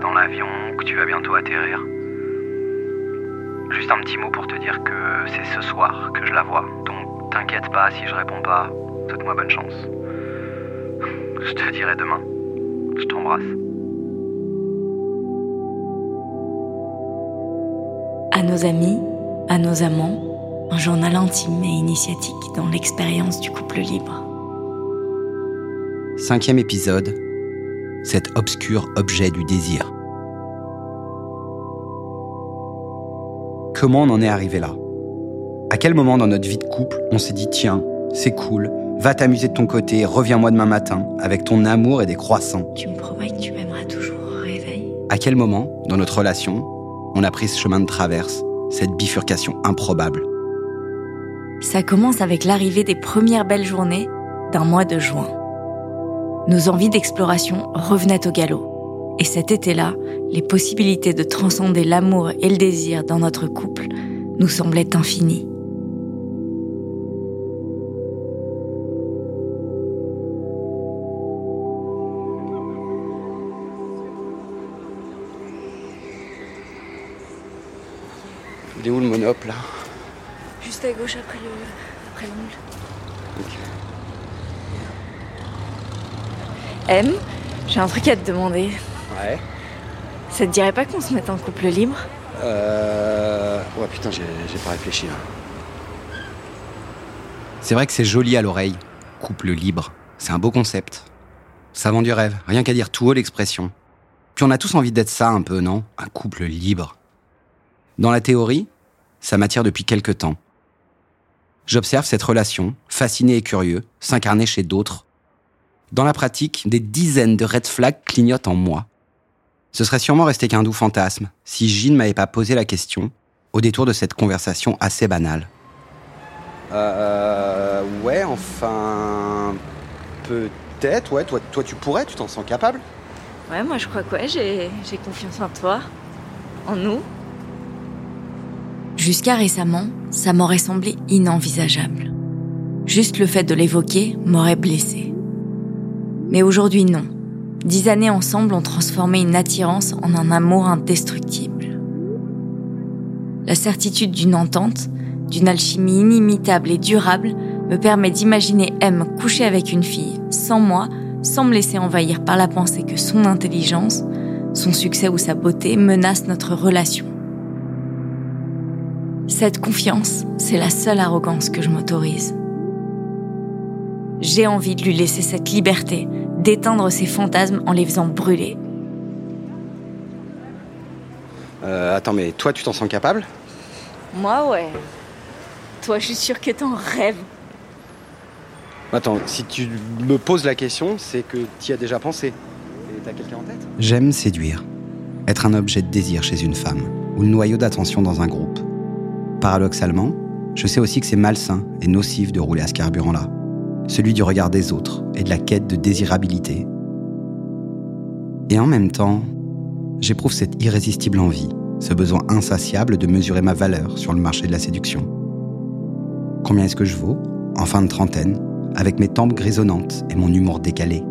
dans l'avion, que tu vas bientôt atterrir. Juste un petit mot pour te dire que c'est ce soir que je la vois. Donc t'inquiète pas si je réponds pas. Souhaite-moi bonne chance. Je te dirai demain. Je t'embrasse. À nos amis, à nos amants, un journal intime et initiatique dans l'expérience du couple libre. Cinquième épisode, cet obscur objet du désir. Comment on en est arrivé là? À quel moment dans notre vie de couple on s'est dit tiens, c'est cool, va t'amuser de ton côté, reviens-moi demain matin avec ton amour et des croissants Tu me promets que tu m'aimeras toujours au réveil? À quel moment dans notre relation on a pris ce chemin de traverse, cette bifurcation improbable? Ça commence avec l'arrivée des premières belles journées d'un mois de juin. Nos envies d'exploration revenaient au galop. Et cet été-là, les possibilités de transcender l'amour et le désir dans notre couple nous semblaient infinies. Il est où le monop là? Juste à gauche après le, après le moule. M, j'ai un truc à te demander. Ouais. Ça te dirait pas qu'on se mette en couple libre? Euh. Ouais, putain, j'ai pas réfléchi là. C'est vrai que c'est joli à l'oreille. Couple libre. C'est un beau concept. Ça vend du rêve. Rien qu'à dire tout haut l'expression. Puis on a tous envie d'être ça un peu, non? Un couple libre. Dans la théorie, ça m'attire depuis quelque temps. J'observe cette relation, fasciné et curieux, s'incarner chez d'autres. Dans la pratique, des dizaines de red flags clignotent en moi. Ce serait sûrement resté qu'un doux fantasme si Gilles m'avait pas posé la question au détour de cette conversation assez banale. Euh. Ouais, enfin. Peut-être, ouais. Toi, toi tu pourrais, tu t'en sens capable Ouais, moi je crois que ouais, j'ai j'ai confiance en toi, en nous. Jusqu'à récemment, ça m'aurait semblé inenvisageable. Juste le fait de l'évoquer m'aurait blessé. Mais aujourd'hui, non. Dix années ensemble ont transformé une attirance en un amour indestructible. La certitude d'une entente, d'une alchimie inimitable et durable me permet d'imaginer M coucher avec une fille, sans moi, sans me laisser envahir par la pensée que son intelligence, son succès ou sa beauté menacent notre relation. Cette confiance, c'est la seule arrogance que je m'autorise. J'ai envie de lui laisser cette liberté, d'éteindre ses fantasmes en les faisant brûler. Euh, attends, mais toi, tu t'en sens capable? Moi, ouais. Toi, je suis sûre que t'en rêves. Attends, si tu me poses la question, c'est que tu y as déjà pensé. Et t'as quelqu'un en tête? J'aime séduire. Être un objet de désir chez une femme, ou le noyau d'attention dans un groupe. Paradoxalement, je sais aussi que c'est malsain et nocif de rouler à ce carburant-là. Celui du regard des autres et de la quête de désirabilité. Et en même temps, j'éprouve cette irrésistible envie, ce besoin insatiable de mesurer ma valeur sur le marché de la séduction. Combien est-ce que je vaux, en fin de trentaine, avec mes tempes grisonnantes et mon humour décalé?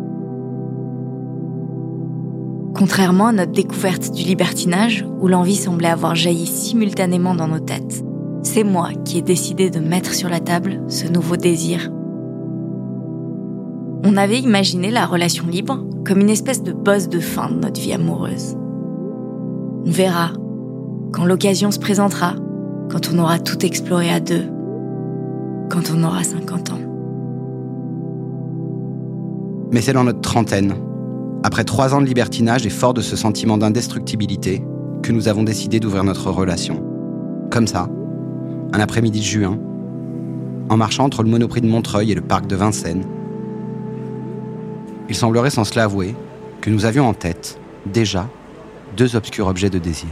Contrairement à notre découverte du libertinage, où l'envie semblait avoir jailli simultanément dans nos têtes, c'est moi qui ai décidé de mettre sur la table ce nouveau désir. On avait imaginé la relation libre comme une espèce de bosse de fin de notre vie amoureuse. On verra, quand l'occasion se présentera, quand on aura tout exploré à deux, quand on aura 50 ans. Mais c'est dans notre trentaine, après trois ans de libertinage et fort de ce sentiment d'indestructibilité, que nous avons décidé d'ouvrir notre relation. Comme ça, un après-midi de juin, en marchant entre le Monoprix de Montreuil et le parc de Vincennes. Il semblerait sans se l'avouer que nous avions en tête, déjà, deux obscurs objets de désir.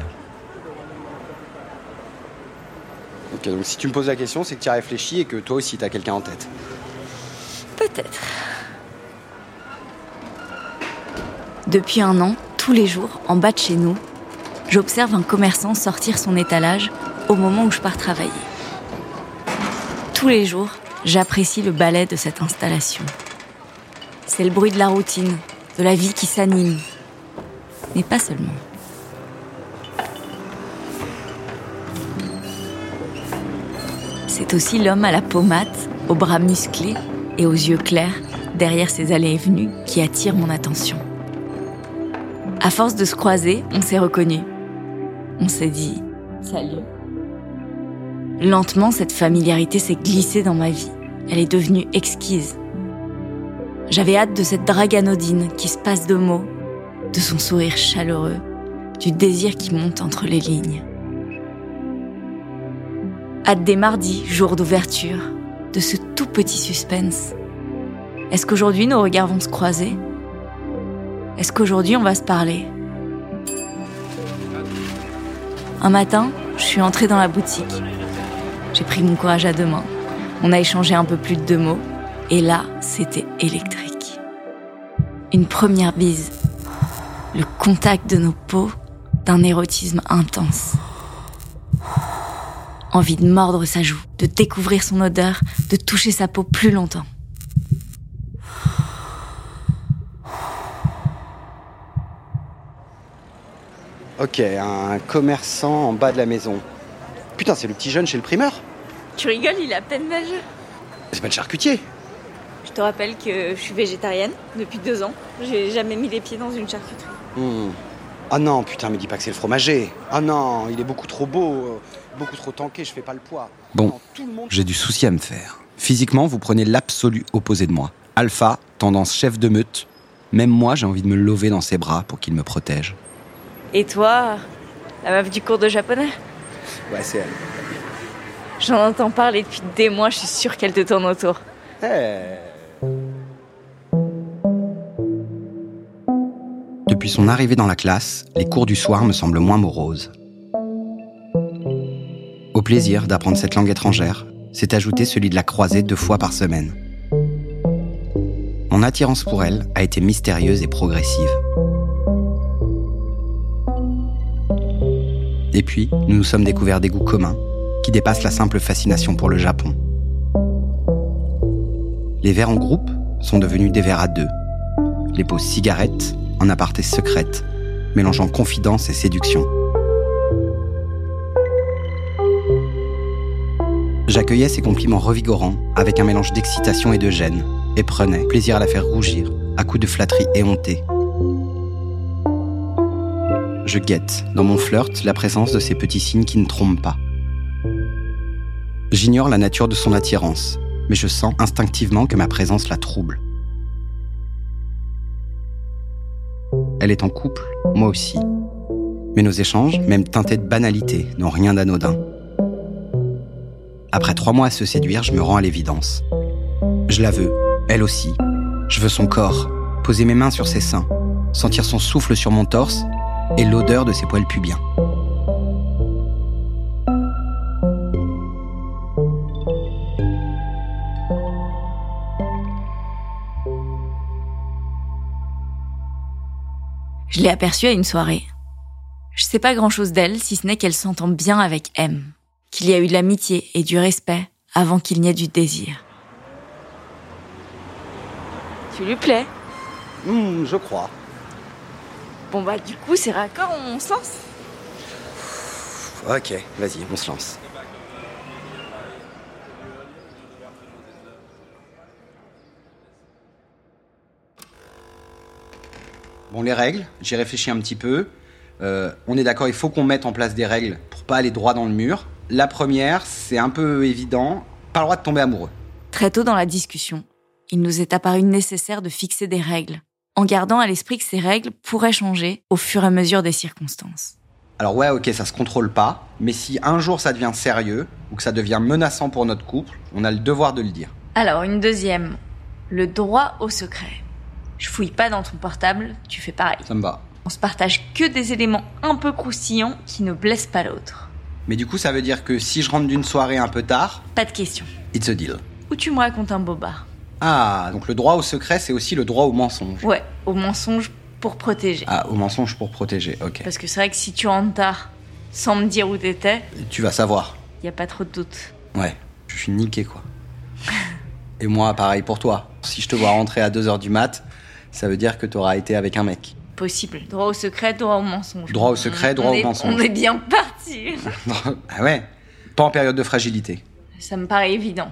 Ok, donc si tu me poses la question, c'est que tu as réfléchi et que toi aussi tu as quelqu'un en tête. Peut-être. Depuis un an, tous les jours, en bas de chez nous, j'observe un commerçant sortir son étalage au moment où je pars travailler. Tous les jours, j'apprécie le balai de cette installation. C'est le bruit de la routine, de la vie qui s'anime. mais pas seulement. C'est aussi l'homme à la peau mate, aux bras musclés et aux yeux clairs, derrière ses allées et venues, qui attire mon attention. À force de se croiser, on s'est reconnus. On s'est dit Salut. Lentement, cette familiarité s'est glissée dans ma vie. Elle est devenue exquise. J'avais hâte de cette drague anodine qui se passe de mots, de son sourire chaleureux, du désir qui monte entre les lignes. Hâte des mardis, jours d'ouverture, de ce tout petit suspense. Est-ce qu'aujourd'hui nos regards vont se croiser? Est-ce qu'aujourd'hui on va se parler? Un matin, je suis entrée dans la boutique. J'ai pris mon courage à deux mains. On a échangé un peu plus de deux mots. Et là, c'était électrique. Une première bise. Le contact de nos peaux d'un érotisme intense. Envie de mordre sa joue, de découvrir son odeur, de toucher sa peau plus longtemps. Ok, un commerçant en bas de la maison. Putain, c'est le petit jeune chez le primeur Tu rigoles, il a à peine d'âge. C'est pas le charcutier Je te rappelle que je suis végétarienne depuis deux ans. J'ai jamais mis les pieds dans une charcuterie. Hmm. Ah non, putain, mais dis pas que c'est le fromager. Ah non, il est beaucoup trop beau, euh, beaucoup trop tanké, je fais pas le poids. Bon, j'ai du souci à me faire. Physiquement, vous prenez l'absolu opposé de moi. Alpha, tendance chef de meute. Même moi, j'ai envie de me lever dans ses bras pour qu'il me protège. Et toi, la meuf du cours de japonais? Ouais, c'est elle. J'en entends parler depuis des mois, je suis sûre qu'elle te tourne autour. Eh. Depuis son arrivée dans la classe, les cours du soir me semblent moins moroses. Au plaisir d'apprendre cette langue étrangère, s'est ajouté celui de la croiser deux fois par semaine. Mon attirance pour elle a été mystérieuse et progressive. Et puis, nous nous sommes découverts des goûts communs qui dépassent la simple fascination pour le Japon. Les verres en groupe sont devenus des verres à deux. Les pauses cigarettes en aparté secrète, mélangeant confidence et séduction. J'accueillais ces compliments revigorants avec un mélange d'excitation et de gêne, et prenais plaisir à la faire rougir, à coups de flatterie éhontée. Je guette, dans mon flirt, la présence de ces petits signes qui ne trompent pas. J'ignore la nature de son attirance, mais je sens instinctivement que ma présence la trouble. Elle est en couple, moi aussi. Mais nos échanges, même teintés de banalité, n'ont rien d'anodin. Après trois mois à se séduire, je me rends à l'évidence. Je la veux, elle aussi. Je veux son corps, poser mes mains sur ses seins, sentir son souffle sur mon torse et l'odeur de ses poils pubiens. Je l'ai aperçue à une soirée. Je sais pas grand chose d'elle, si ce n'est qu'elle s'entend bien avec M, qu'il y a eu de l'amitié et du respect avant qu'il n'y ait du désir. Tu lui plais? Hmm, je crois. Bon bah du coup c'est raccord, on se lance Ok, vas-y, on se lance. Bon, les règles, j'y réfléchis un petit peu. Euh, on est d'accord, il faut qu'on mette en place des règles pour pas aller droit dans le mur. La première, c'est un peu évident, pas le droit de tomber amoureux. Très tôt dans la discussion, il nous est apparu nécessaire de fixer des règles, en gardant à l'esprit que ces règles pourraient changer au fur et à mesure des circonstances. Alors ouais, ok, ça se contrôle pas, mais si un jour ça devient sérieux, ou que ça devient menaçant pour notre couple, on a le devoir de le dire. Alors, une deuxième, le droit au secret. Je fouille pas dans ton portable, tu fais pareil. Ça me va. On se partage que des éléments un peu croustillants qui ne blessent pas l'autre. Mais du coup, ça veut dire que si je rentre d'une soirée un peu tard, Pas de question. it's a deal. Ou tu me racontes un bobard. Ah, donc le droit au secret, c'est aussi le droit au mensonge. Ouais, au mensonge pour protéger. Ah, au mensonge pour protéger, ok. Parce que c'est vrai que si tu rentres tard, sans me dire où t'étais, Tu vas savoir. y a pas trop de doute. Ouais, je suis niqué, quoi. Et moi, pareil pour toi. Si je te vois rentrer à 2h du mat, ça veut dire que t'auras été avec un mec. Impossible. Droit au secret, droit au mensonge. Droit au secret, droit au mensonge. On est bien parti. ah ouais Pas en période de fragilité. Ça me paraît évident.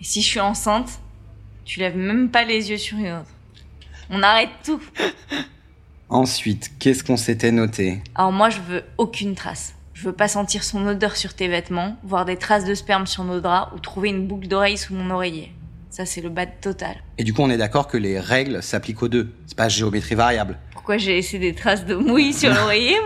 Et si je suis enceinte, tu lèves même pas les yeux sur une autre. On arrête tout. Ensuite, qu'est-ce qu'on s'était noté? Alors moi, je veux aucune trace. Je veux pas sentir son odeur sur tes vêtements, voir des traces de sperme sur nos draps ou trouver une boucle d'oreille sous mon oreiller. Ça, c'est le bad total. Et du coup, on est d'accord que les règles s'appliquent aux deux. C'est pas géométrie variable. Pourquoi j'ai laissé des traces de mouille sur l'oreiller,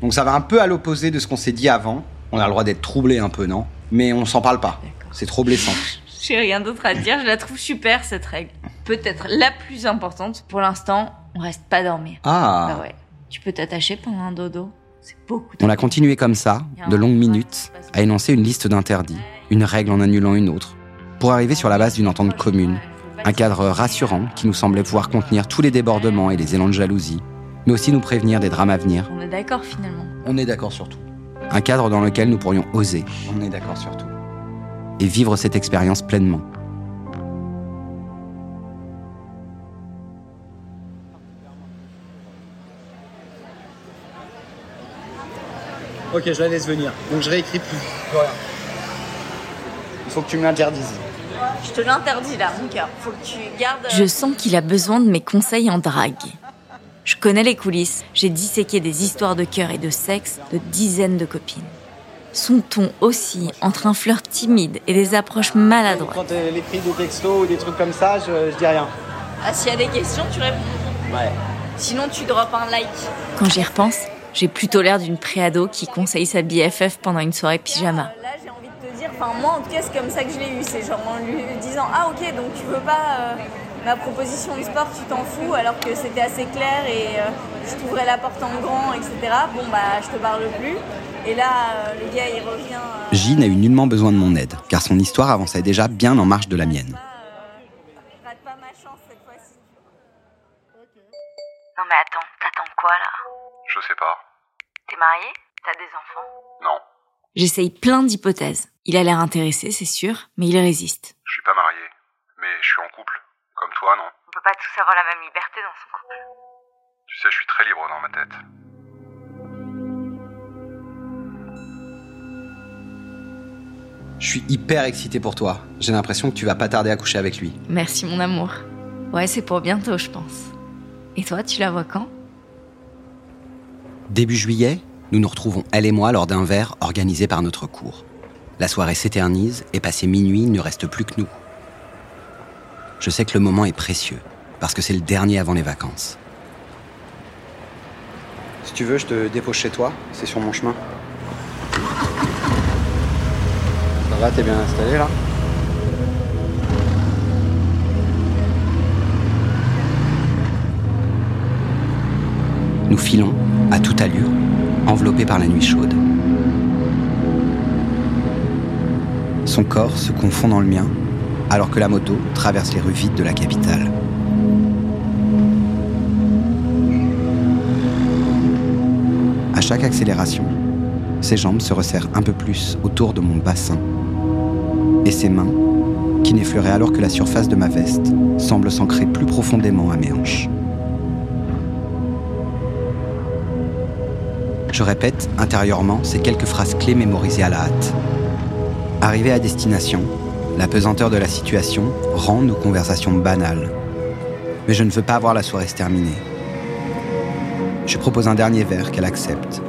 Donc ça va un peu à l'opposé de ce qu'on s'est dit avant. On a le droit d'être troublé un peu, non? Mais on s'en parle pas. C'est trop blessant. J'ai rien d'autre à dire, je la trouve super cette règle. Peut-être la plus importante. Pour l'instant, on reste pas dormir. Ah Bah ouais. Tu peux t'attacher pendant un dodo. C'est beaucoup. On a continué comme ça, de longues minutes, à énoncer une liste d'interdits, une règle en annulant une autre, pour arriver sur la base d'une entente commune, un cadre rassurant qui nous semblait pouvoir contenir tous les débordements et les élans de jalousie, mais aussi nous prévenir des drames à venir. On est d'accord finalement. On est d'accord sur tout. Un cadre dans lequel nous pourrions oser. On est d'accord sur tout. Et vivre cette expérience pleinement. Ok, je la laisse venir. Donc je réécris plus. rien. Il faut que tu me l'interdises. Je te l'interdis là, mon cœur. Faut que tu gardes. Je sens qu'il a besoin de mes conseils en drague. Je connais les coulisses. J'ai disséqué des histoires de cœur et de sexe de dizaines de copines. Son ton aussi, entre un flirt timide et des approches maladroites. Quand euh, les prix de texto ou des trucs comme ça, je, je dis rien. Ah, s'il y a des questions, tu réponds. Ouais. Sinon, tu drops un like. Quand j'y repense, j'ai plutôt l'air d'une préado qui conseille sa BFF pendant une soirée pyjama. Là, j'ai envie de te dire, enfin, moi en tout cas, c'est comme ça que je l'ai eu. C'est genre en lui disant Ah, ok, donc tu veux pas euh, ma proposition de sport, tu t'en fous, alors que c'était assez clair et euh, je t'ouvrais la porte en grand, etc. Bon, bah, je te parle plus. Et là, euh, le gars, il revient. euh, J n'a eu nullement besoin de mon aide, car son histoire avançait déjà bien en marge de la mienne. pas, euh, rate pas ma chance cette fois-ci. Non mais attends, t'attends quoi là? Je sais pas. T'es marié? T'as des enfants? Non, J'essaye plein d'hypothèses. Il a l'air intéressé, c'est sûr, mais il résiste. je suis pas marié. Mais je suis en couple. Comme toi, non? On peut pas tous avoir la même liberté dans son couple. Tu sais, je suis très libre dans ma tête. Je suis hyper excité pour toi. J'ai l'impression que tu vas pas tarder à coucher avec lui. Merci mon amour. Ouais, c'est pour bientôt, je pense. Et toi, tu la vois quand? Début juillet, nous nous retrouvons, elle et moi, lors d'un verre organisé par notre cours. La soirée s'éternise et passé minuit, il ne reste plus que nous. Je sais que le moment est précieux, parce que c'est le dernier avant les vacances. Si tu veux, je te dépose chez toi, c'est sur mon chemin. Ça va, t'es bien installé là? Nous filons, à toute allure, enveloppés par la nuit chaude. Son corps se confond dans le mien, alors que la moto traverse les rues vides de la capitale. À chaque accélération, ses jambes se resserrent un peu plus autour de mon bassin. Et ses mains, qui n'effleuraient alors que la surface de ma veste, semblent s'ancrer plus profondément à mes hanches. Je répète intérieurement ces quelques phrases clés mémorisées à la hâte. Arrivé à destination, la pesanteur de la situation rend nos conversations banales. Mais je ne veux pas voir la soirée se terminer. Je propose un dernier verre qu'elle accepte.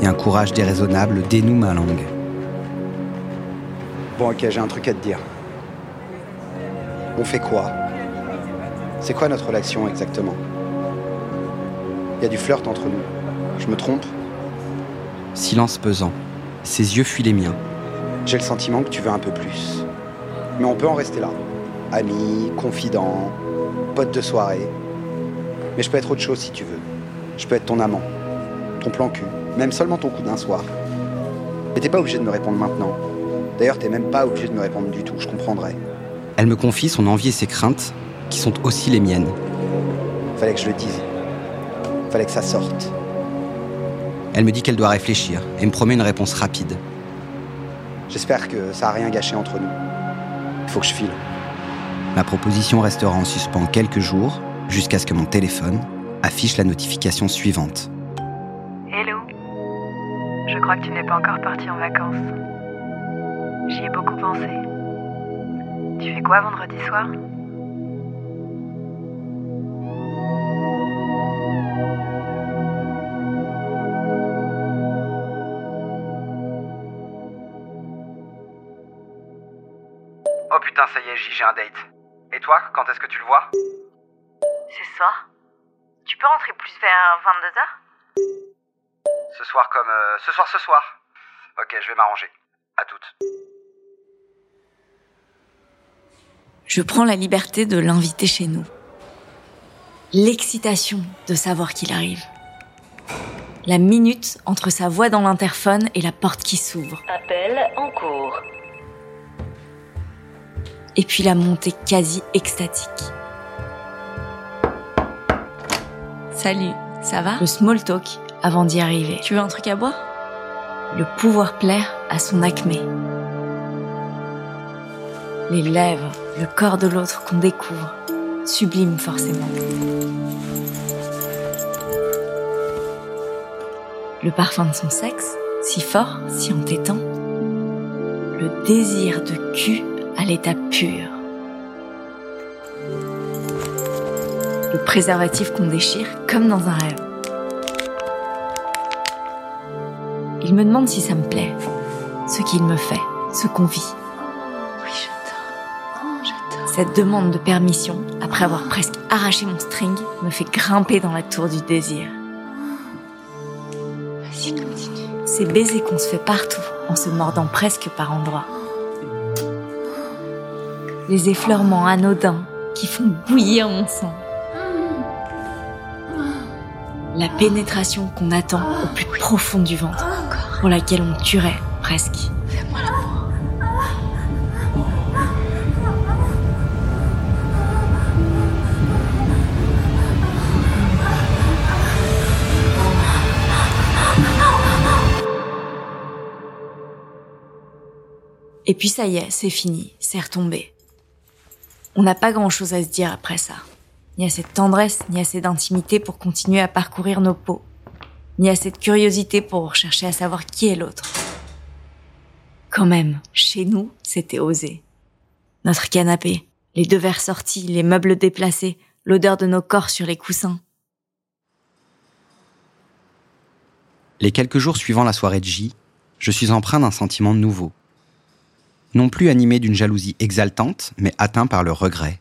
Et un courage déraisonnable dénoue ma langue. Bon ok, j'ai un truc à te dire. On fait quoi? C'est quoi notre relation exactement? Il y a du flirt entre nous. Je me trompe? Silence pesant. Ses yeux fuient les miens. J'ai le sentiment que tu veux un peu plus. Mais on peut en rester là. Amis, confidents, potes de soirée. Mais je peux être autre chose si tu veux. Je peux être ton amant, ton plan cul, même seulement ton coup d'un soir. Mais t'es pas obligé de me répondre maintenant. D'ailleurs, t'es même pas obligé de me répondre du tout, je comprendrai. Elle me confie son envie et ses craintes, qui sont aussi les miennes. Fallait que je le dise. Fallait que ça sorte. Elle me dit qu'elle doit réfléchir et me promet une réponse rapide. J'espère que ça a rien gâché entre nous. Il faut que je file. Ma proposition restera en suspens quelques jours jusqu'à ce que mon téléphone affiche la notification suivante. Hello. Je crois que tu n'es pas encore parti en vacances. J'y ai beaucoup pensé. Tu fais quoi vendredi soir? Putain, ça y est, j'ai un date. Et toi, quand est-ce que tu le vois? C'est ce soir. Tu peux rentrer plus vers 22h Ce soir comme... euh, ce soir, ce soir. Ok, je vais m'arranger. À toutes. Je prends la liberté de l'inviter chez nous. L'excitation de savoir qu'il arrive. La minute entre sa voix dans l'interphone et la porte qui s'ouvre. Appel en cours. Et puis la montée quasi extatique. Salut, ça va? Le small talk avant d'y arriver. Tu veux un truc à boire? Le pouvoir plaire à son acmé. Les lèvres, le corps de l'autre qu'on découvre, sublime forcément. Le parfum de son sexe, si fort, si entêtant. Le désir de cul à l'état pur. Le préservatif qu'on déchire comme dans un rêve. Il me demande si ça me plaît, ce qu'il me fait, ce qu'on vit. Oui, j'adore. J'adore. Cette demande de permission, après avoir presque arraché mon string, me fait grimper dans la tour du désir. Vas-y, continue. Ces baisers qu'on se fait partout, en se mordant presque par endroits les effleurements anodins qui font bouillir mon sang. La pénétration qu'on attend au plus profond du ventre, pour laquelle on tuerait presque. Et puis ça y est, c'est fini, c'est retombé. On n'a pas grand-chose à se dire après ça. Ni assez de tendresse, ni assez d'intimité pour continuer à parcourir nos peaux. Ni assez de curiosité pour chercher à savoir qui est l'autre. Quand même, chez nous, c'était osé. Notre canapé, les deux verres sortis, les meubles déplacés, l'odeur de nos corps sur les coussins. Les quelques jours suivant la soirée de J, je suis empreint d'un sentiment nouveau. Non plus animé d'une jalousie exaltante, mais atteint par le regret.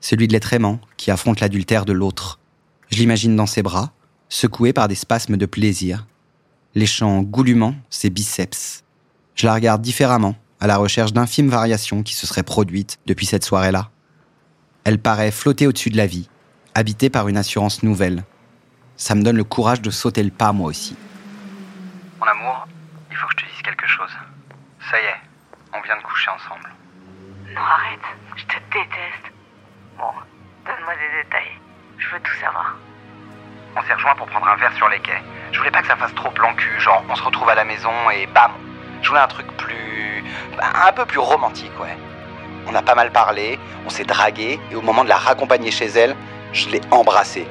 Celui de l'être aimant qui affronte l'adultère de l'autre. Je l'imagine dans ses bras, secoué par des spasmes de plaisir, léchant goulûment ses biceps. Je la regarde différemment, à la recherche d'infimes variations qui se seraient produites depuis cette soirée-là. Elle paraît flotter au-dessus de la vie, habitée par une assurance nouvelle. Ça me donne le courage de sauter le pas, moi aussi. Mon amour, il faut que je te dise quelque chose. Ça y est, on vient de coucher ensemble. Non, arrête. Je te déteste. Bon, donne-moi des détails. Je veux tout savoir. On s'est rejoint pour prendre un verre sur les quais. Je voulais pas que ça fasse trop plan cul, genre on se retrouve à la maison et bam Je voulais un truc plus. un peu plus romantique, ouais. On a pas mal parlé, on s'est dragué, et au moment de la raccompagner chez elle, je l'ai embrassée.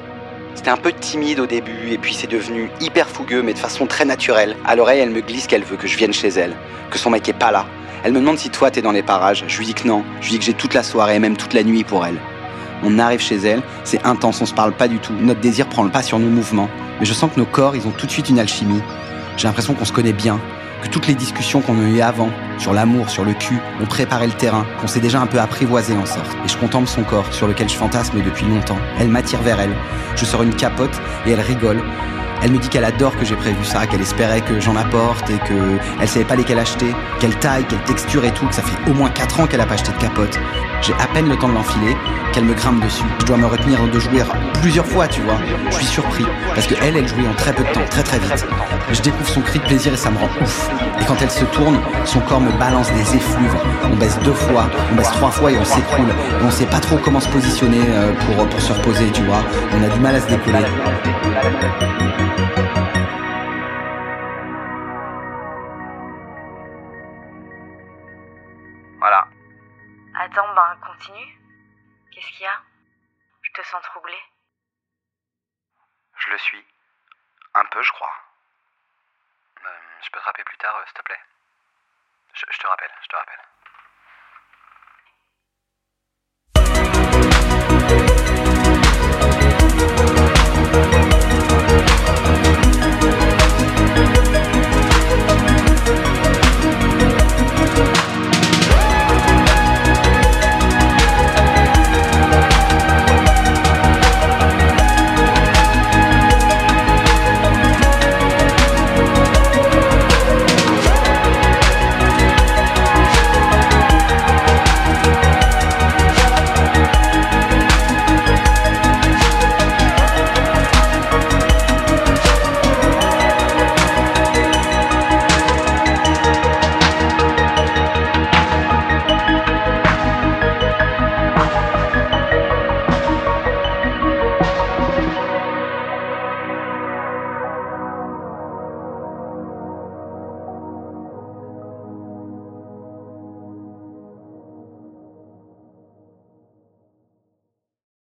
C'était un peu timide au début, et puis c'est devenu hyper fougueux, mais de façon très naturelle. À l'oreille, elle me glisse qu'elle veut que je vienne chez elle, que son mec est pas là. Elle me demande si toi t'es dans les parages. Je lui dis que non. Je lui dis que j'ai toute la soirée, même toute la nuit pour elle. On arrive chez elle, c'est intense, on se parle pas du tout. Notre désir prend le pas sur nos mouvements. Mais je sens que nos corps, ils ont tout de suite une alchimie. J'ai l'impression qu'on se connaît bien, que toutes les discussions qu'on a eues avant, sur l'amour, sur le cul, ont préparé le terrain, qu'on s'est déjà un peu apprivoisé en sorte. Et je contemple son corps, sur lequel je fantasme depuis longtemps. Elle m'attire vers elle. Je sors une capote et elle rigole. Elle me dit qu'elle adore que j'ai prévu ça, qu'elle espérait que j'en apporte et que elle savait pas lesquels acheter, quelle taille, quelle texture et tout, que ça fait au moins 4 ans qu'elle a pas acheté de capote. J'ai à peine le temps de l'enfiler, qu'elle me grimpe dessus. Je dois me retenir de jouer plusieurs fois, tu vois. Je suis surpris, parce que elle, elle jouait en très peu de temps, très très vite. Je découvre son cri de plaisir et ça me rend ouf. Et quand elle se tourne, son corps me balance des effluves. On baisse deux fois, on baisse trois fois et on s'écroule. Et on sait pas trop comment se positionner euh, pour, pour se reposer, tu vois. On a du mal à se décoller. Voilà. Attends, ben, continue. Qu'est-ce qu'il y a? Je te sens troublée. Je le suis. Un peu, je crois. Euh, je peux te rappeler plus tard, s'il te plaît? Je, je te rappelle, je te rappelle.